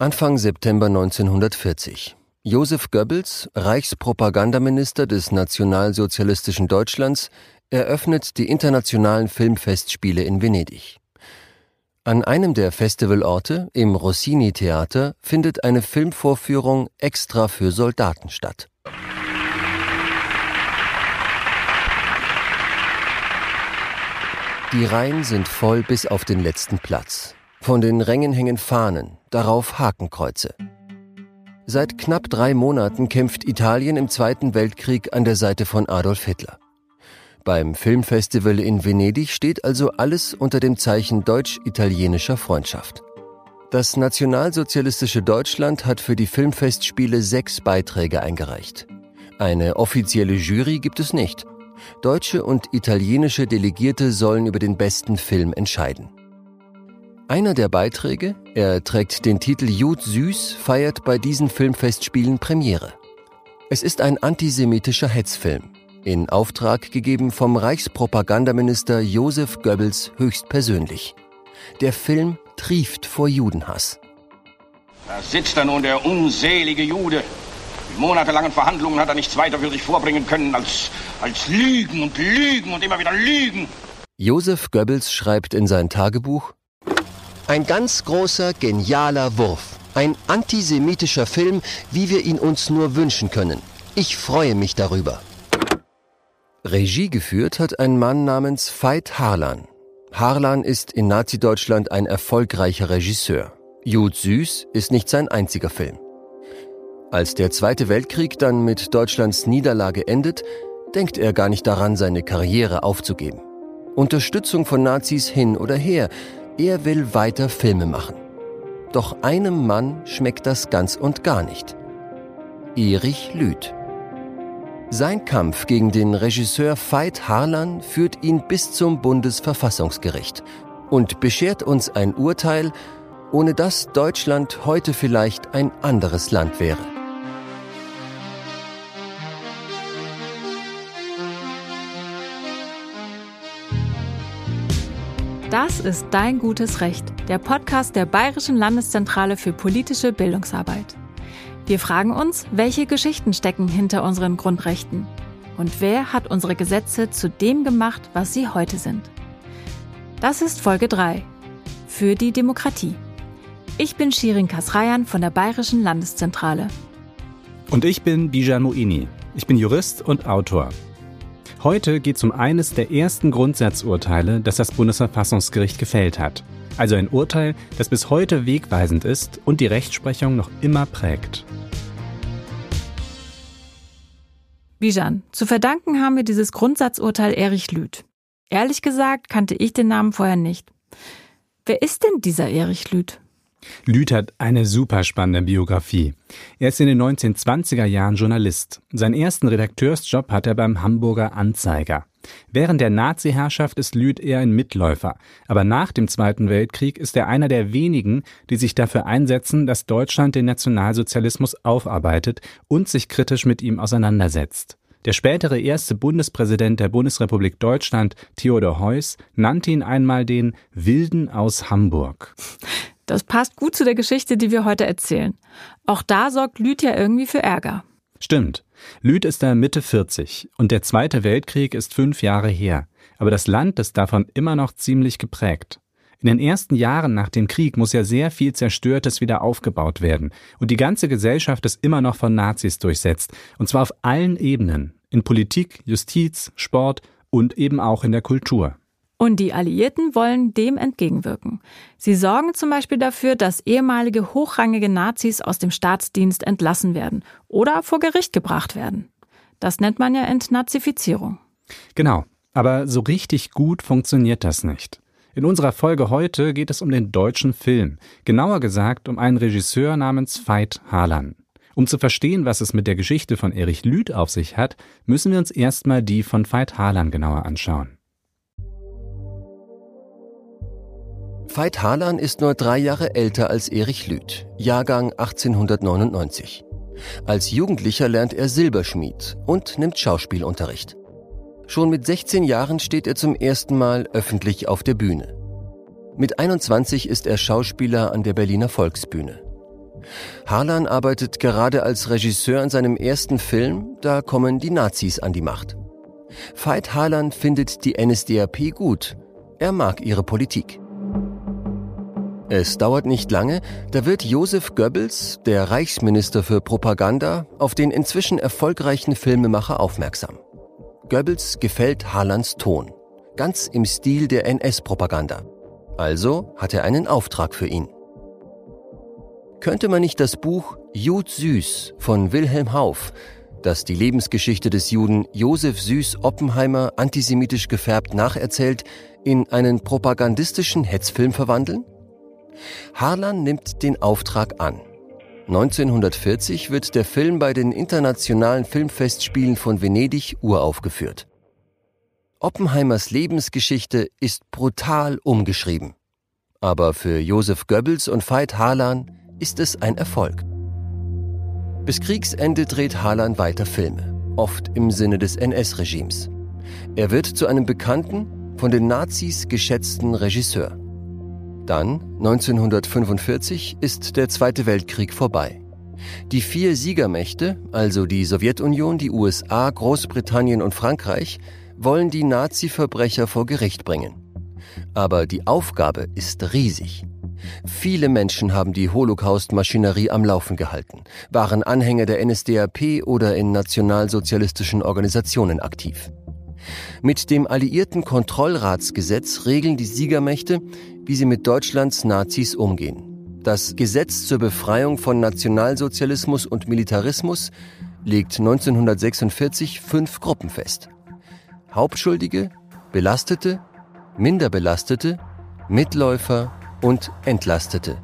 Anfang September 1940. Josef Goebbels, Reichspropagandaminister des nationalsozialistischen Deutschlands, eröffnet die internationalen Filmfestspiele in Venedig. An einem der Festivalorte, im Rossini-Theater, findet eine Filmvorführung extra für Soldaten statt. Die Reihen sind voll bis auf den letzten Platz. Von den Rängen hängen Fahnen, darauf Hakenkreuze. Seit knapp drei Monaten kämpft Italien im Zweiten Weltkrieg an der Seite von Adolf Hitler. Beim Filmfestival in Venedig steht also alles unter dem Zeichen deutsch-italienischer Freundschaft. Das nationalsozialistische Deutschland hat für die Filmfestspiele sechs Beiträge eingereicht. Eine offizielle Jury gibt es nicht. Deutsche und italienische Delegierte sollen über den besten Film entscheiden. Einer der Beiträge, er trägt den Titel Jud Süß, feiert bei diesen Filmfestspielen Premiere. Es ist ein antisemitischer Hetzfilm, in Auftrag gegeben vom Reichspropagandaminister Josef Goebbels höchstpersönlich. Der Film trieft vor Judenhass. Da sitzt er nun, der unselige Jude. In monatelangen Verhandlungen hat er nichts weiter für sich vorbringen können als, als Lügen und Lügen und immer wieder Lügen. Josef Goebbels schreibt in sein Tagebuch, ein ganz großer, genialer Wurf. Ein antisemitischer Film, wie wir ihn uns nur wünschen können. Ich freue mich darüber. Regie geführt hat ein Mann namens Veit Harlan. Harlan ist in Nazi-Deutschland ein erfolgreicher Regisseur. Jud Süß ist nicht sein einziger Film. Als der Zweite Weltkrieg dann mit Deutschlands Niederlage endet, denkt er gar nicht daran, seine Karriere aufzugeben. Unterstützung von Nazis hin oder her, er will weiter Filme machen. Doch einem Mann schmeckt das ganz und gar nicht. Erich Lüth. Sein Kampf gegen den Regisseur Veit Harlan führt ihn bis zum Bundesverfassungsgericht und beschert uns ein Urteil, ohne das Deutschland heute vielleicht ein anderes Land wäre. Das ist Dein gutes Recht, der Podcast der Bayerischen Landeszentrale für politische Bildungsarbeit. Wir fragen uns, welche Geschichten stecken hinter unseren Grundrechten? Und wer hat unsere Gesetze zu dem gemacht, was sie heute sind? Das ist Folge 3. Für die Demokratie. Ich bin Shirin Kasrayan von der Bayerischen Landeszentrale. Und ich bin Bijan Moini. Ich bin Jurist und Autor. Heute geht es um eines der ersten Grundsatzurteile, das das Bundesverfassungsgericht gefällt hat. Also ein Urteil, das bis heute wegweisend ist und die Rechtsprechung noch immer prägt. Bijan, zu verdanken haben wir dieses Grundsatzurteil Erich Lüth. Ehrlich gesagt kannte ich den Namen vorher nicht. Wer ist denn dieser Erich Lüth? Lüth hat eine super spannende Biografie. Er ist in den 1920er Jahren Journalist. Seinen ersten Redakteursjob hat er beim Hamburger Anzeiger. Während der Nazi-Herrschaft ist Lüth eher ein Mitläufer, aber nach dem Zweiten Weltkrieg ist er einer der wenigen, die sich dafür einsetzen, dass Deutschland den Nationalsozialismus aufarbeitet und sich kritisch mit ihm auseinandersetzt. Der spätere erste Bundespräsident der Bundesrepublik Deutschland, Theodor Heuss, nannte ihn einmal den Wilden aus Hamburg. Das passt gut zu der Geschichte, die wir heute erzählen. Auch da sorgt Lüth ja irgendwie für Ärger. Stimmt. Lüth ist da Mitte 40 und der Zweite Weltkrieg ist fünf Jahre her. Aber das Land ist davon immer noch ziemlich geprägt. In den ersten Jahren nach dem Krieg muss ja sehr viel Zerstörtes wieder aufgebaut werden. Und die ganze Gesellschaft ist immer noch von Nazis durchsetzt. Und zwar auf allen Ebenen. In Politik, Justiz, Sport und eben auch in der Kultur. Und die Alliierten wollen dem entgegenwirken. Sie sorgen zum Beispiel dafür, dass ehemalige hochrangige Nazis aus dem Staatsdienst entlassen werden oder vor Gericht gebracht werden. Das nennt man ja Entnazifizierung. Genau, aber so richtig gut funktioniert das nicht. In unserer Folge heute geht es um den deutschen Film, genauer gesagt um einen Regisseur namens Veit Harlan. Um zu verstehen, was es mit der Geschichte von Erich Lüth auf sich hat, müssen wir uns erstmal die von Veit Harlan genauer anschauen. Veit Harlan ist nur drei Jahre älter als Erich Lüth, Jahrgang 1899. Als Jugendlicher lernt er Silberschmied und nimmt Schauspielunterricht. Schon mit 16 Jahren steht er zum ersten Mal öffentlich auf der Bühne. Mit 21 ist er Schauspieler an der Berliner Volksbühne. Harlan arbeitet gerade als Regisseur an seinem ersten Film, da kommen die Nazis an die Macht. Veit Harlan findet die NSDAP gut. Er mag ihre Politik. Es dauert nicht lange, da wird Josef Goebbels, der Reichsminister für Propaganda, auf den inzwischen erfolgreichen Filmemacher aufmerksam. Goebbels gefällt Harlans Ton, ganz im Stil der NS-Propaganda. Also hat er einen Auftrag für ihn. Könnte man nicht das Buch Jud Süß von Wilhelm Hauff, das die Lebensgeschichte des Juden Josef Süß Oppenheimer antisemitisch gefärbt nacherzählt, in einen propagandistischen Hetzfilm verwandeln? Harlan nimmt den Auftrag an. 1940 wird der Film bei den internationalen Filmfestspielen von Venedig uraufgeführt. Oppenheimers Lebensgeschichte ist brutal umgeschrieben. Aber für Josef Goebbels und Veit Harlan ist es ein Erfolg. Bis Kriegsende dreht Harlan weiter Filme, oft im Sinne des NS-Regimes. Er wird zu einem bekannten, von den Nazis geschätzten Regisseur. Dann, 1945, ist der Zweite Weltkrieg vorbei. Die vier Siegermächte, also die Sowjetunion, die USA, Großbritannien und Frankreich, wollen die Nazi-Verbrecher vor Gericht bringen. Aber die Aufgabe ist riesig. Viele Menschen haben die Holocaust-Maschinerie am Laufen gehalten, waren Anhänger der NSDAP oder in nationalsozialistischen Organisationen aktiv. Mit dem alliierten Kontrollratsgesetz regeln die Siegermächte, wie sie mit Deutschlands Nazis umgehen. Das Gesetz zur Befreiung von Nationalsozialismus und Militarismus legt 1946 fünf Gruppen fest. Hauptschuldige, Belastete, Minderbelastete, Mitläufer und Entlastete.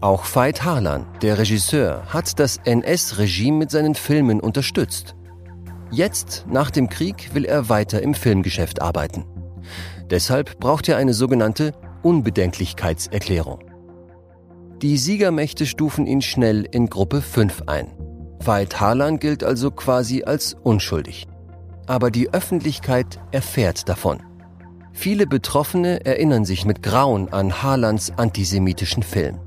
Auch Veit Harlan, der Regisseur, hat das NS-Regime mit seinen Filmen unterstützt. Jetzt, nach dem Krieg, will er weiter im Filmgeschäft arbeiten. Deshalb braucht er eine sogenannte Unbedenklichkeitserklärung. Die Siegermächte stufen ihn schnell in Gruppe 5 ein. Veit Harlan gilt also quasi als unschuldig. Aber die Öffentlichkeit erfährt davon. Viele Betroffene erinnern sich mit Grauen an Harlans antisemitischen Film.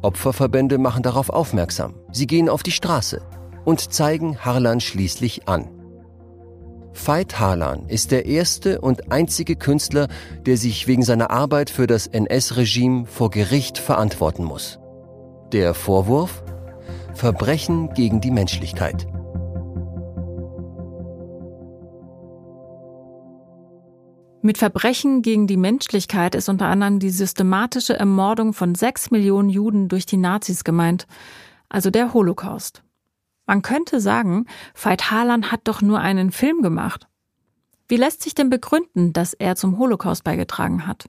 Opferverbände machen darauf aufmerksam. Sie gehen auf die Straße und zeigen Harlan schließlich an. Veit Harlan ist der erste und einzige Künstler, der sich wegen seiner Arbeit für das NS-Regime vor Gericht verantworten muss. Der Vorwurf? Verbrechen gegen die Menschlichkeit. Mit Verbrechen gegen die Menschlichkeit ist unter anderem die systematische Ermordung von sechs Millionen Juden durch die Nazis gemeint, also der Holocaust. Man könnte sagen, Veit Harlan hat doch nur einen Film gemacht. Wie lässt sich denn begründen, dass er zum Holocaust beigetragen hat?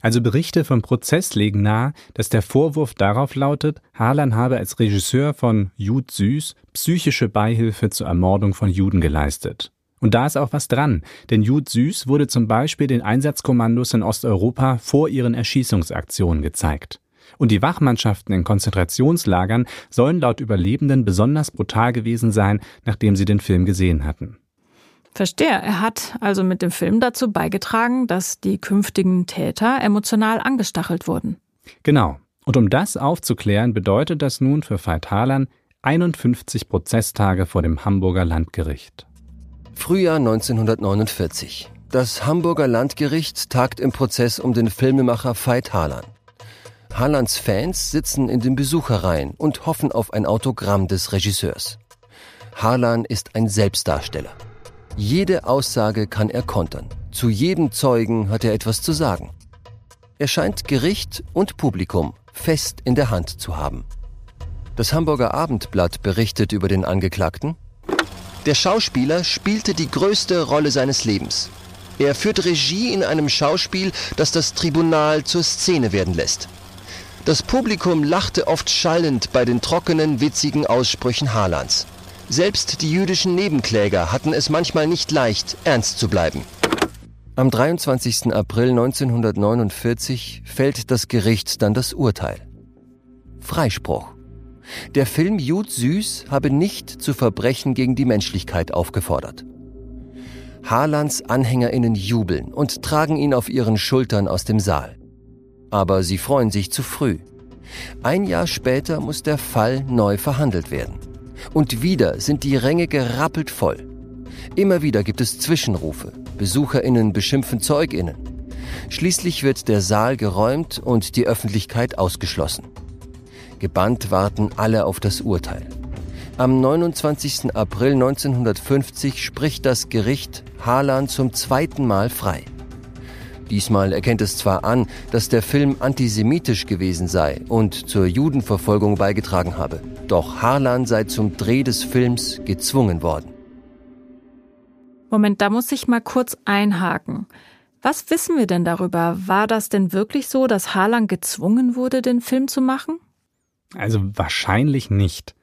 Also Berichte vom Prozess legen nahe, dass der Vorwurf darauf lautet, Harlan habe als Regisseur von Jud Süß psychische Beihilfe zur Ermordung von Juden geleistet. Und da ist auch was dran, denn Jud Süß wurde zum Beispiel den Einsatzkommandos in Osteuropa vor ihren Erschießungsaktionen gezeigt. Und die Wachmannschaften in Konzentrationslagern sollen laut Überlebenden besonders brutal gewesen sein, nachdem sie den Film gesehen hatten. Verstehe. Er hat also mit dem Film dazu beigetragen, dass die künftigen Täter emotional angestachelt wurden. Genau. Und um das aufzuklären, bedeutet das nun für Veit Harlan 51 Prozesstage vor dem Hamburger Landgericht. Frühjahr 1949. Das Hamburger Landgericht tagt im Prozess um den Filmemacher Veit Harlan. Harlands Fans sitzen in den Besucherreihen und hoffen auf ein Autogramm des Regisseurs. Harlan ist ein Selbstdarsteller. Jede Aussage kann er kontern. Zu jedem Zeugen hat er etwas zu sagen. Er scheint Gericht und Publikum fest in der Hand zu haben. Das Hamburger Abendblatt berichtet über den Angeklagten. Der Schauspieler spielte die größte Rolle seines Lebens. Er führt Regie in einem Schauspiel, das das Tribunal zur Szene werden lässt. Das Publikum lachte oft schallend bei den trockenen, witzigen Aussprüchen Harlands. Selbst die jüdischen Nebenkläger hatten es manchmal nicht leicht, ernst zu bleiben. Am 23. April 1949 fällt das Gericht dann das Urteil. Freispruch. Der Film Jud Süß habe nicht zu Verbrechen gegen die Menschlichkeit aufgefordert. Harlands AnhängerInnen jubeln und tragen ihn auf ihren Schultern aus dem Saal. Aber sie freuen sich zu früh. Ein Jahr später muss der Fall neu verhandelt werden. Und wieder sind die Ränge gerappelt voll. Immer wieder gibt es Zwischenrufe. Besucherinnen beschimpfen Zeuginnen. Schließlich wird der Saal geräumt und die Öffentlichkeit ausgeschlossen. Gebannt warten alle auf das Urteil. Am 29. April 1950 spricht das Gericht Harlan zum zweiten Mal frei. Diesmal erkennt es zwar an, dass der Film antisemitisch gewesen sei und zur Judenverfolgung beigetragen habe, doch Harlan sei zum Dreh des Films gezwungen worden. Moment, da muss ich mal kurz einhaken. Was wissen wir denn darüber? War das denn wirklich so, dass Harlan gezwungen wurde, den Film zu machen? Also wahrscheinlich nicht.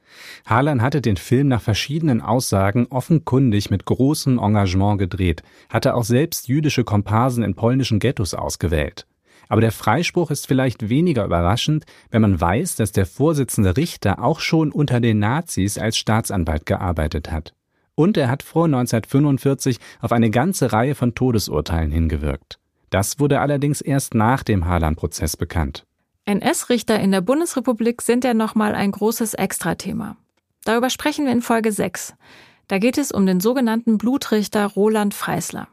Harlan hatte den Film nach verschiedenen Aussagen offenkundig mit großem Engagement gedreht, hatte auch selbst jüdische Komparsen in polnischen Ghettos ausgewählt. Aber der Freispruch ist vielleicht weniger überraschend, wenn man weiß, dass der Vorsitzende Richter auch schon unter den Nazis als Staatsanwalt gearbeitet hat. Und er hat vor 1945 auf eine ganze Reihe von Todesurteilen hingewirkt. Das wurde allerdings erst nach dem Harlan-Prozess bekannt. NS-Richter in der Bundesrepublik sind ja nochmal ein großes Extrathema. Darüber sprechen wir in Folge 6. Da geht es um den sogenannten Blutrichter Roland Freisler.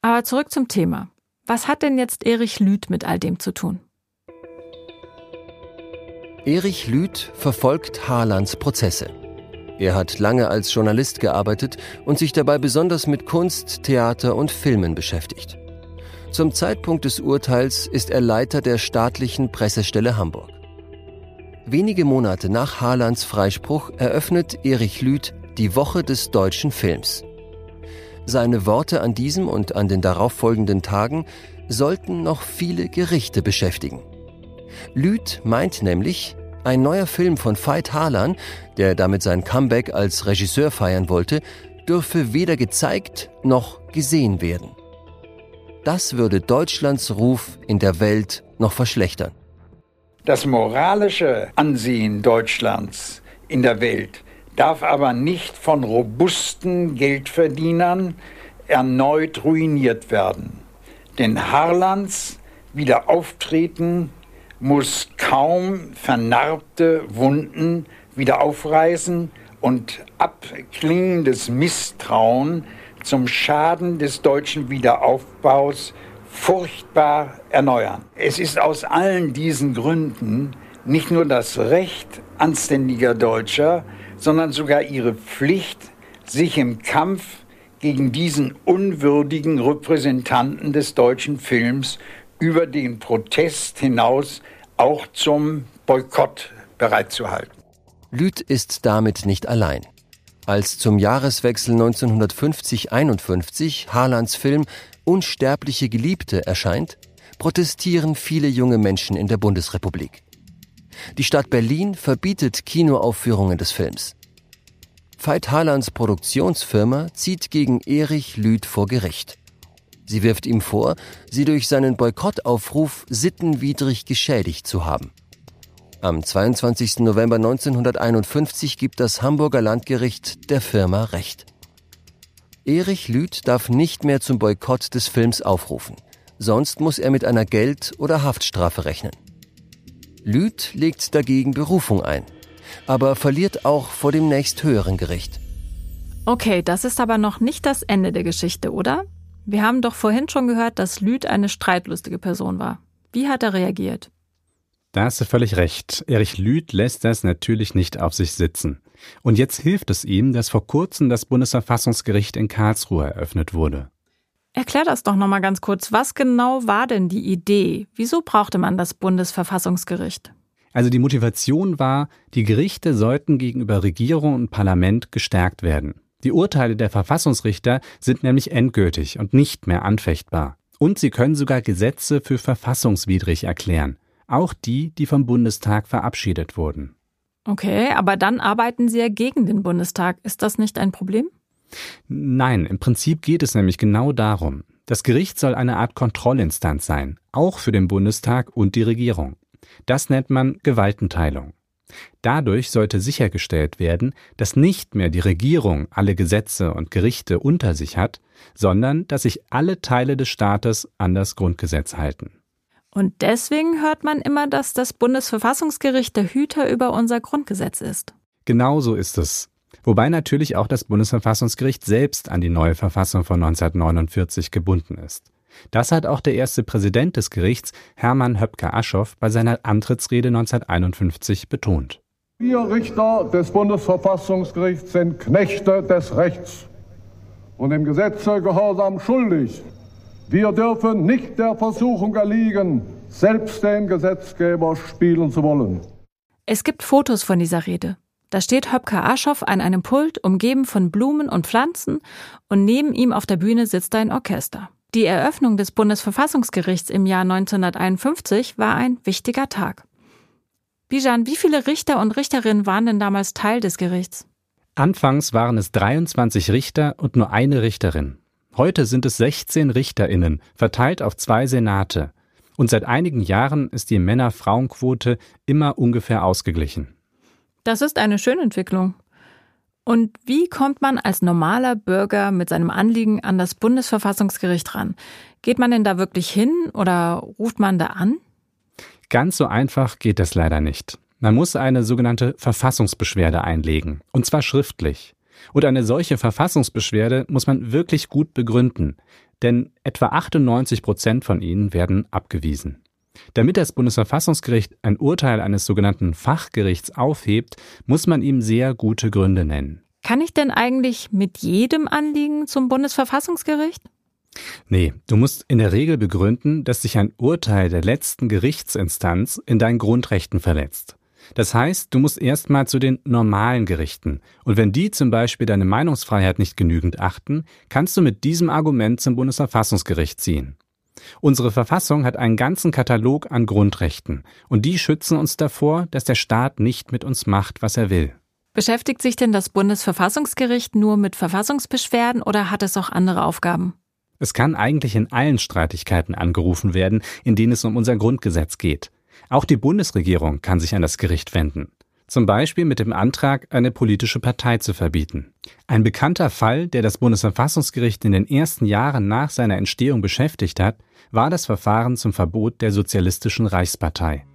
Aber zurück zum Thema. Was hat denn jetzt Erich Lüth mit all dem zu tun? Erich Lüth verfolgt Harlands Prozesse. Er hat lange als Journalist gearbeitet und sich dabei besonders mit Kunst, Theater und Filmen beschäftigt. Zum Zeitpunkt des Urteils ist er Leiter der staatlichen Pressestelle Hamburg. Wenige Monate nach Harlands Freispruch eröffnet Erich Lüth die Woche des deutschen Films. Seine Worte an diesem und an den darauffolgenden Tagen sollten noch viele Gerichte beschäftigen. Lüth meint nämlich, ein neuer Film von Veit Harlan, der damit sein Comeback als Regisseur feiern wollte, dürfe weder gezeigt noch gesehen werden. Das würde Deutschlands Ruf in der Welt noch verschlechtern. Das moralische Ansehen Deutschlands in der Welt darf aber nicht von robusten Geldverdienern erneut ruiniert werden. Denn Harlands Wiederauftreten muss kaum vernarbte Wunden wieder aufreißen und abklingendes Misstrauen zum Schaden des deutschen Wiederaufbaus furchtbar erneuern. Es ist aus allen diesen Gründen nicht nur das Recht anständiger Deutscher, sondern sogar ihre Pflicht, sich im Kampf gegen diesen unwürdigen Repräsentanten des deutschen Films über den Protest hinaus auch zum Boykott bereitzuhalten. Lüth ist damit nicht allein. Als zum Jahreswechsel 1950-51 Harlands Film Unsterbliche Geliebte erscheint, protestieren viele junge Menschen in der Bundesrepublik. Die Stadt Berlin verbietet Kinoaufführungen des Films. Veit Harlands Produktionsfirma zieht gegen Erich Lüth vor Gericht. Sie wirft ihm vor, sie durch seinen Boykottaufruf sittenwidrig geschädigt zu haben. Am 22. November 1951 gibt das Hamburger Landgericht der Firma Recht. Erich Lüth darf nicht mehr zum Boykott des Films aufrufen, sonst muss er mit einer Geld- oder Haftstrafe rechnen. Lüth legt dagegen Berufung ein, aber verliert auch vor dem nächsthöheren Gericht. Okay, das ist aber noch nicht das Ende der Geschichte, oder? Wir haben doch vorhin schon gehört, dass Lüth eine streitlustige Person war. Wie hat er reagiert? Da hast du völlig recht. Erich Lüth lässt das natürlich nicht auf sich sitzen. Und jetzt hilft es ihm, dass vor kurzem das Bundesverfassungsgericht in Karlsruhe eröffnet wurde. Erklär das doch nochmal ganz kurz. Was genau war denn die Idee? Wieso brauchte man das Bundesverfassungsgericht? Also die Motivation war, die Gerichte sollten gegenüber Regierung und Parlament gestärkt werden. Die Urteile der Verfassungsrichter sind nämlich endgültig und nicht mehr anfechtbar. Und sie können sogar Gesetze für verfassungswidrig erklären auch die, die vom Bundestag verabschiedet wurden. Okay, aber dann arbeiten Sie ja gegen den Bundestag. Ist das nicht ein Problem? Nein, im Prinzip geht es nämlich genau darum. Das Gericht soll eine Art Kontrollinstanz sein, auch für den Bundestag und die Regierung. Das nennt man Gewaltenteilung. Dadurch sollte sichergestellt werden, dass nicht mehr die Regierung alle Gesetze und Gerichte unter sich hat, sondern dass sich alle Teile des Staates an das Grundgesetz halten. Und deswegen hört man immer, dass das Bundesverfassungsgericht der Hüter über unser Grundgesetz ist. Genau so ist es. Wobei natürlich auch das Bundesverfassungsgericht selbst an die neue Verfassung von 1949 gebunden ist. Das hat auch der erste Präsident des Gerichts, Hermann Höpker-Aschoff, bei seiner Antrittsrede 1951 betont. Wir Richter des Bundesverfassungsgerichts sind Knechte des Rechts und dem Gesetze Gehorsam schuldig. Wir dürfen nicht der Versuchung erliegen, selbst den Gesetzgeber spielen zu wollen. Es gibt Fotos von dieser Rede. Da steht Höpker Aschoff an einem Pult, umgeben von Blumen und Pflanzen, und neben ihm auf der Bühne sitzt ein Orchester. Die Eröffnung des Bundesverfassungsgerichts im Jahr 1951 war ein wichtiger Tag. Bijan, wie viele Richter und Richterinnen waren denn damals Teil des Gerichts? Anfangs waren es 23 Richter und nur eine Richterin. Heute sind es 16 Richterinnen, verteilt auf zwei Senate. Und seit einigen Jahren ist die Männer-Frauen-Quote immer ungefähr ausgeglichen. Das ist eine schöne Entwicklung. Und wie kommt man als normaler Bürger mit seinem Anliegen an das Bundesverfassungsgericht ran? Geht man denn da wirklich hin oder ruft man da an? Ganz so einfach geht das leider nicht. Man muss eine sogenannte Verfassungsbeschwerde einlegen, und zwar schriftlich. Und eine solche Verfassungsbeschwerde muss man wirklich gut begründen, denn etwa 98 Prozent von ihnen werden abgewiesen. Damit das Bundesverfassungsgericht ein Urteil eines sogenannten Fachgerichts aufhebt, muss man ihm sehr gute Gründe nennen. Kann ich denn eigentlich mit jedem Anliegen zum Bundesverfassungsgericht? Nee, du musst in der Regel begründen, dass sich ein Urteil der letzten Gerichtsinstanz in deinen Grundrechten verletzt. Das heißt, du musst erstmal zu den normalen Gerichten. Und wenn die zum Beispiel deine Meinungsfreiheit nicht genügend achten, kannst du mit diesem Argument zum Bundesverfassungsgericht ziehen. Unsere Verfassung hat einen ganzen Katalog an Grundrechten und die schützen uns davor, dass der Staat nicht mit uns macht, was er will. Beschäftigt sich denn das Bundesverfassungsgericht nur mit Verfassungsbeschwerden oder hat es auch andere Aufgaben? Es kann eigentlich in allen Streitigkeiten angerufen werden, in denen es um unser Grundgesetz geht. Auch die Bundesregierung kann sich an das Gericht wenden. Zum Beispiel mit dem Antrag, eine politische Partei zu verbieten. Ein bekannter Fall, der das Bundesverfassungsgericht in den ersten Jahren nach seiner Entstehung beschäftigt hat, war das Verfahren zum Verbot der Sozialistischen Reichspartei.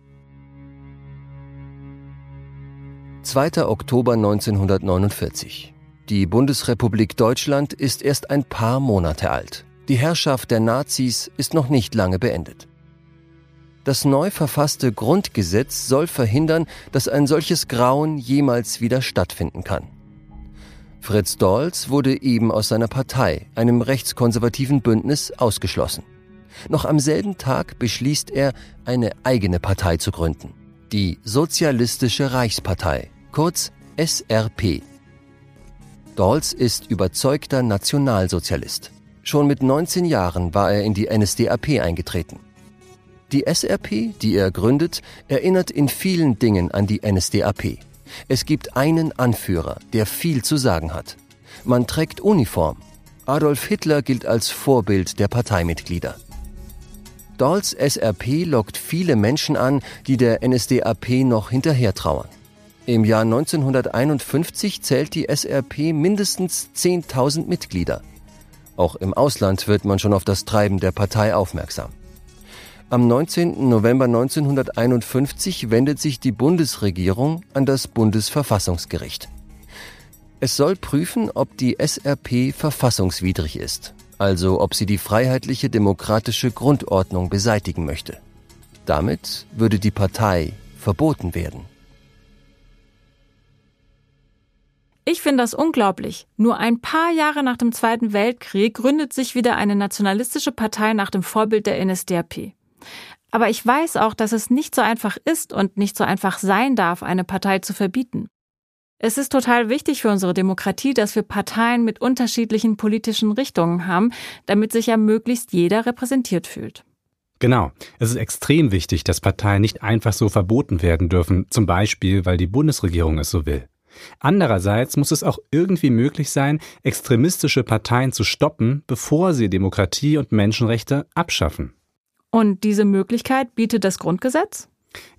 2. Oktober 1949. Die Bundesrepublik Deutschland ist erst ein paar Monate alt. Die Herrschaft der Nazis ist noch nicht lange beendet. Das neu verfasste Grundgesetz soll verhindern, dass ein solches Grauen jemals wieder stattfinden kann. Fritz Dolz wurde eben aus seiner Partei, einem rechtskonservativen Bündnis, ausgeschlossen. Noch am selben Tag beschließt er, eine eigene Partei zu gründen. Die Sozialistische Reichspartei, kurz SRP. Dolz ist überzeugter Nationalsozialist. Schon mit 19 Jahren war er in die NSDAP eingetreten. Die SRP, die er gründet, erinnert in vielen Dingen an die NSDAP. Es gibt einen Anführer, der viel zu sagen hat. Man trägt Uniform. Adolf Hitler gilt als Vorbild der Parteimitglieder. Dolls SRP lockt viele Menschen an, die der NSDAP noch hinterher trauern. Im Jahr 1951 zählt die SRP mindestens 10.000 Mitglieder. Auch im Ausland wird man schon auf das Treiben der Partei aufmerksam. Am 19. November 1951 wendet sich die Bundesregierung an das Bundesverfassungsgericht. Es soll prüfen, ob die SRP verfassungswidrig ist, also ob sie die freiheitliche demokratische Grundordnung beseitigen möchte. Damit würde die Partei verboten werden. Ich finde das unglaublich. Nur ein paar Jahre nach dem Zweiten Weltkrieg gründet sich wieder eine nationalistische Partei nach dem Vorbild der NSDAP. Aber ich weiß auch, dass es nicht so einfach ist und nicht so einfach sein darf, eine Partei zu verbieten. Es ist total wichtig für unsere Demokratie, dass wir Parteien mit unterschiedlichen politischen Richtungen haben, damit sich ja möglichst jeder repräsentiert fühlt. Genau. Es ist extrem wichtig, dass Parteien nicht einfach so verboten werden dürfen, zum Beispiel, weil die Bundesregierung es so will. Andererseits muss es auch irgendwie möglich sein, extremistische Parteien zu stoppen, bevor sie Demokratie und Menschenrechte abschaffen. Und diese Möglichkeit bietet das Grundgesetz?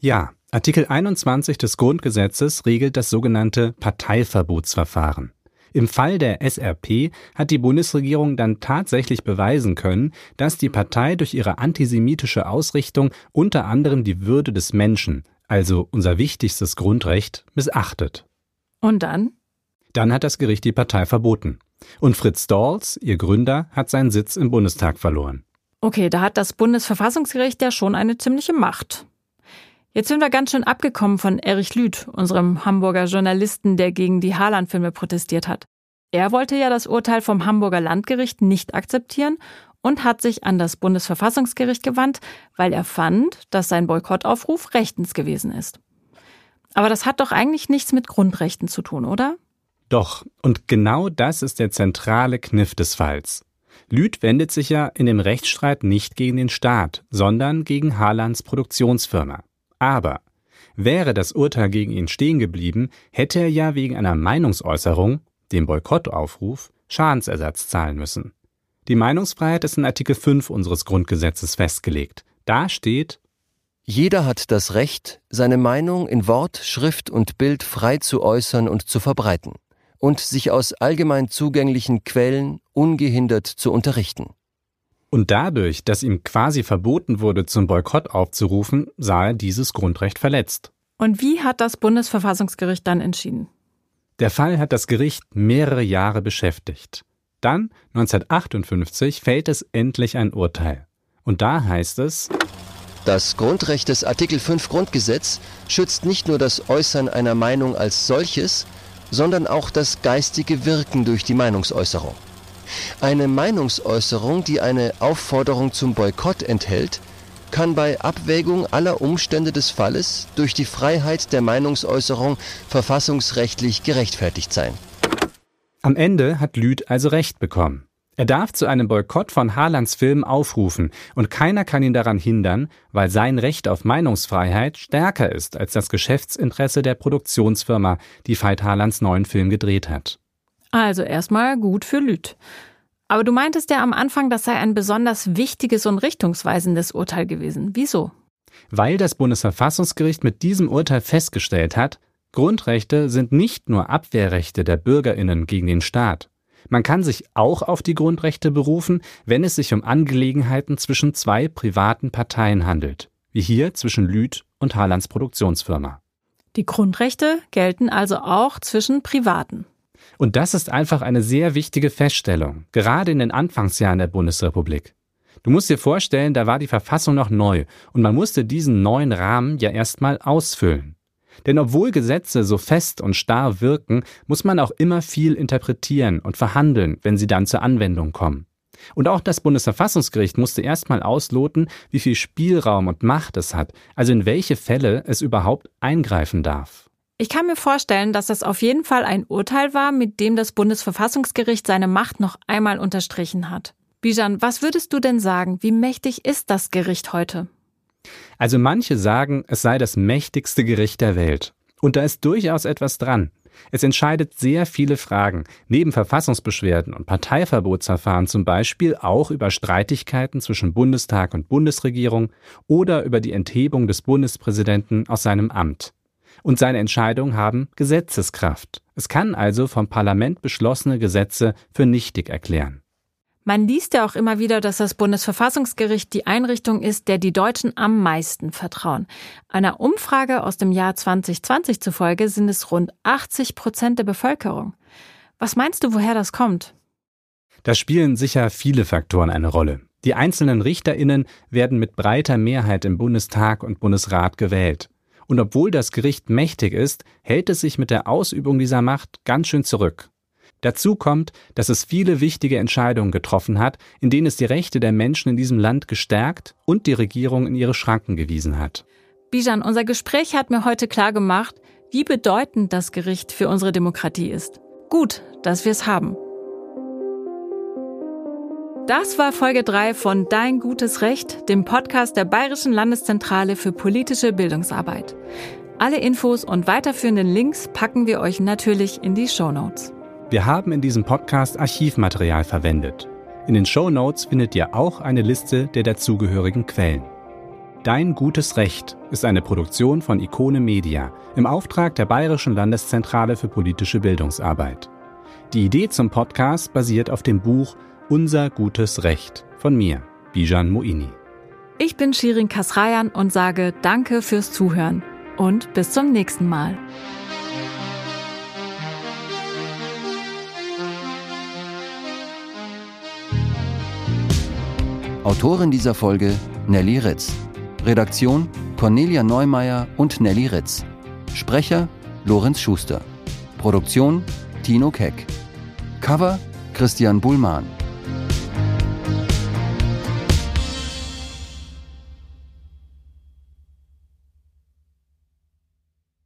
Ja, Artikel 21 des Grundgesetzes regelt das sogenannte Parteiverbotsverfahren. Im Fall der SRP hat die Bundesregierung dann tatsächlich beweisen können, dass die Partei durch ihre antisemitische Ausrichtung unter anderem die Würde des Menschen, also unser wichtigstes Grundrecht, missachtet. Und dann? Dann hat das Gericht die Partei verboten. Und Fritz Dorls, ihr Gründer, hat seinen Sitz im Bundestag verloren. Okay, da hat das Bundesverfassungsgericht ja schon eine ziemliche Macht. Jetzt sind wir ganz schön abgekommen von Erich Lüth, unserem Hamburger Journalisten, der gegen die Haaland-Filme protestiert hat. Er wollte ja das Urteil vom Hamburger Landgericht nicht akzeptieren und hat sich an das Bundesverfassungsgericht gewandt, weil er fand, dass sein Boykottaufruf rechtens gewesen ist. Aber das hat doch eigentlich nichts mit Grundrechten zu tun, oder? Doch, und genau das ist der zentrale Kniff des Falls. Lüth wendet sich ja in dem Rechtsstreit nicht gegen den Staat, sondern gegen Haalands Produktionsfirma. Aber wäre das Urteil gegen ihn stehen geblieben, hätte er ja wegen einer Meinungsäußerung, dem Boykottaufruf, Schadensersatz zahlen müssen. Die Meinungsfreiheit ist in Artikel 5 unseres Grundgesetzes festgelegt. Da steht, jeder hat das Recht, seine Meinung in Wort, Schrift und Bild frei zu äußern und zu verbreiten und sich aus allgemein zugänglichen Quellen ungehindert zu unterrichten. Und dadurch, dass ihm quasi verboten wurde, zum Boykott aufzurufen, sah er dieses Grundrecht verletzt. Und wie hat das Bundesverfassungsgericht dann entschieden? Der Fall hat das Gericht mehrere Jahre beschäftigt. Dann, 1958, fällt es endlich ein Urteil. Und da heißt es, das Grundrecht des Artikel 5 Grundgesetz schützt nicht nur das Äußern einer Meinung als solches, sondern auch das geistige Wirken durch die Meinungsäußerung. Eine Meinungsäußerung, die eine Aufforderung zum Boykott enthält, kann bei Abwägung aller Umstände des Falles durch die Freiheit der Meinungsäußerung verfassungsrechtlich gerechtfertigt sein. Am Ende hat Lüth also recht bekommen. Er darf zu einem Boykott von Haalands Film aufrufen und keiner kann ihn daran hindern, weil sein Recht auf Meinungsfreiheit stärker ist als das Geschäftsinteresse der Produktionsfirma, die Veit Haalands neuen Film gedreht hat. Also erstmal gut für Lüth. Aber du meintest ja am Anfang, das sei ein besonders wichtiges und richtungsweisendes Urteil gewesen. Wieso? Weil das Bundesverfassungsgericht mit diesem Urteil festgestellt hat, Grundrechte sind nicht nur Abwehrrechte der Bürgerinnen gegen den Staat. Man kann sich auch auf die Grundrechte berufen, wenn es sich um Angelegenheiten zwischen zwei privaten Parteien handelt, wie hier zwischen Lüth und Haalands Produktionsfirma. Die Grundrechte gelten also auch zwischen Privaten. Und das ist einfach eine sehr wichtige Feststellung, gerade in den Anfangsjahren der Bundesrepublik. Du musst dir vorstellen, da war die Verfassung noch neu und man musste diesen neuen Rahmen ja erstmal ausfüllen. Denn obwohl Gesetze so fest und starr wirken, muss man auch immer viel interpretieren und verhandeln, wenn sie dann zur Anwendung kommen. Und auch das Bundesverfassungsgericht musste erstmal ausloten, wie viel Spielraum und Macht es hat, also in welche Fälle es überhaupt eingreifen darf. Ich kann mir vorstellen, dass das auf jeden Fall ein Urteil war, mit dem das Bundesverfassungsgericht seine Macht noch einmal unterstrichen hat. Bijan, was würdest du denn sagen? Wie mächtig ist das Gericht heute? Also manche sagen, es sei das mächtigste Gericht der Welt. Und da ist durchaus etwas dran. Es entscheidet sehr viele Fragen, neben Verfassungsbeschwerden und Parteiverbotsverfahren zum Beispiel auch über Streitigkeiten zwischen Bundestag und Bundesregierung oder über die Enthebung des Bundespräsidenten aus seinem Amt und seine Entscheidungen haben Gesetzeskraft. Es kann also vom Parlament beschlossene Gesetze für nichtig erklären. Man liest ja auch immer wieder, dass das Bundesverfassungsgericht die Einrichtung ist, der die Deutschen am meisten vertrauen. Einer Umfrage aus dem Jahr 2020 zufolge sind es rund 80 Prozent der Bevölkerung. Was meinst du, woher das kommt? Da spielen sicher viele Faktoren eine Rolle. Die einzelnen Richterinnen werden mit breiter Mehrheit im Bundestag und Bundesrat gewählt. Und obwohl das Gericht mächtig ist, hält es sich mit der Ausübung dieser Macht ganz schön zurück. Dazu kommt, dass es viele wichtige Entscheidungen getroffen hat, in denen es die Rechte der Menschen in diesem Land gestärkt und die Regierung in ihre Schranken gewiesen hat. Bijan, unser Gespräch hat mir heute klar gemacht, wie bedeutend das Gericht für unsere Demokratie ist. Gut, dass wir es haben. Das war Folge 3 von Dein gutes Recht, dem Podcast der Bayerischen Landeszentrale für politische Bildungsarbeit. Alle Infos und weiterführenden Links packen wir euch natürlich in die Show Notes. Wir haben in diesem Podcast Archivmaterial verwendet. In den Show Notes findet ihr auch eine Liste der dazugehörigen Quellen. Dein gutes Recht ist eine Produktion von Ikone Media im Auftrag der Bayerischen Landeszentrale für politische Bildungsarbeit. Die Idee zum Podcast basiert auf dem Buch Unser gutes Recht von mir, Bijan Moini. Ich bin Shirin Kasrayan und sage Danke fürs Zuhören und bis zum nächsten Mal. Autorin dieser Folge Nelly Ritz. Redaktion Cornelia Neumeier und Nelly Ritz. Sprecher Lorenz Schuster. Produktion Tino Keck. Cover Christian Bullmann.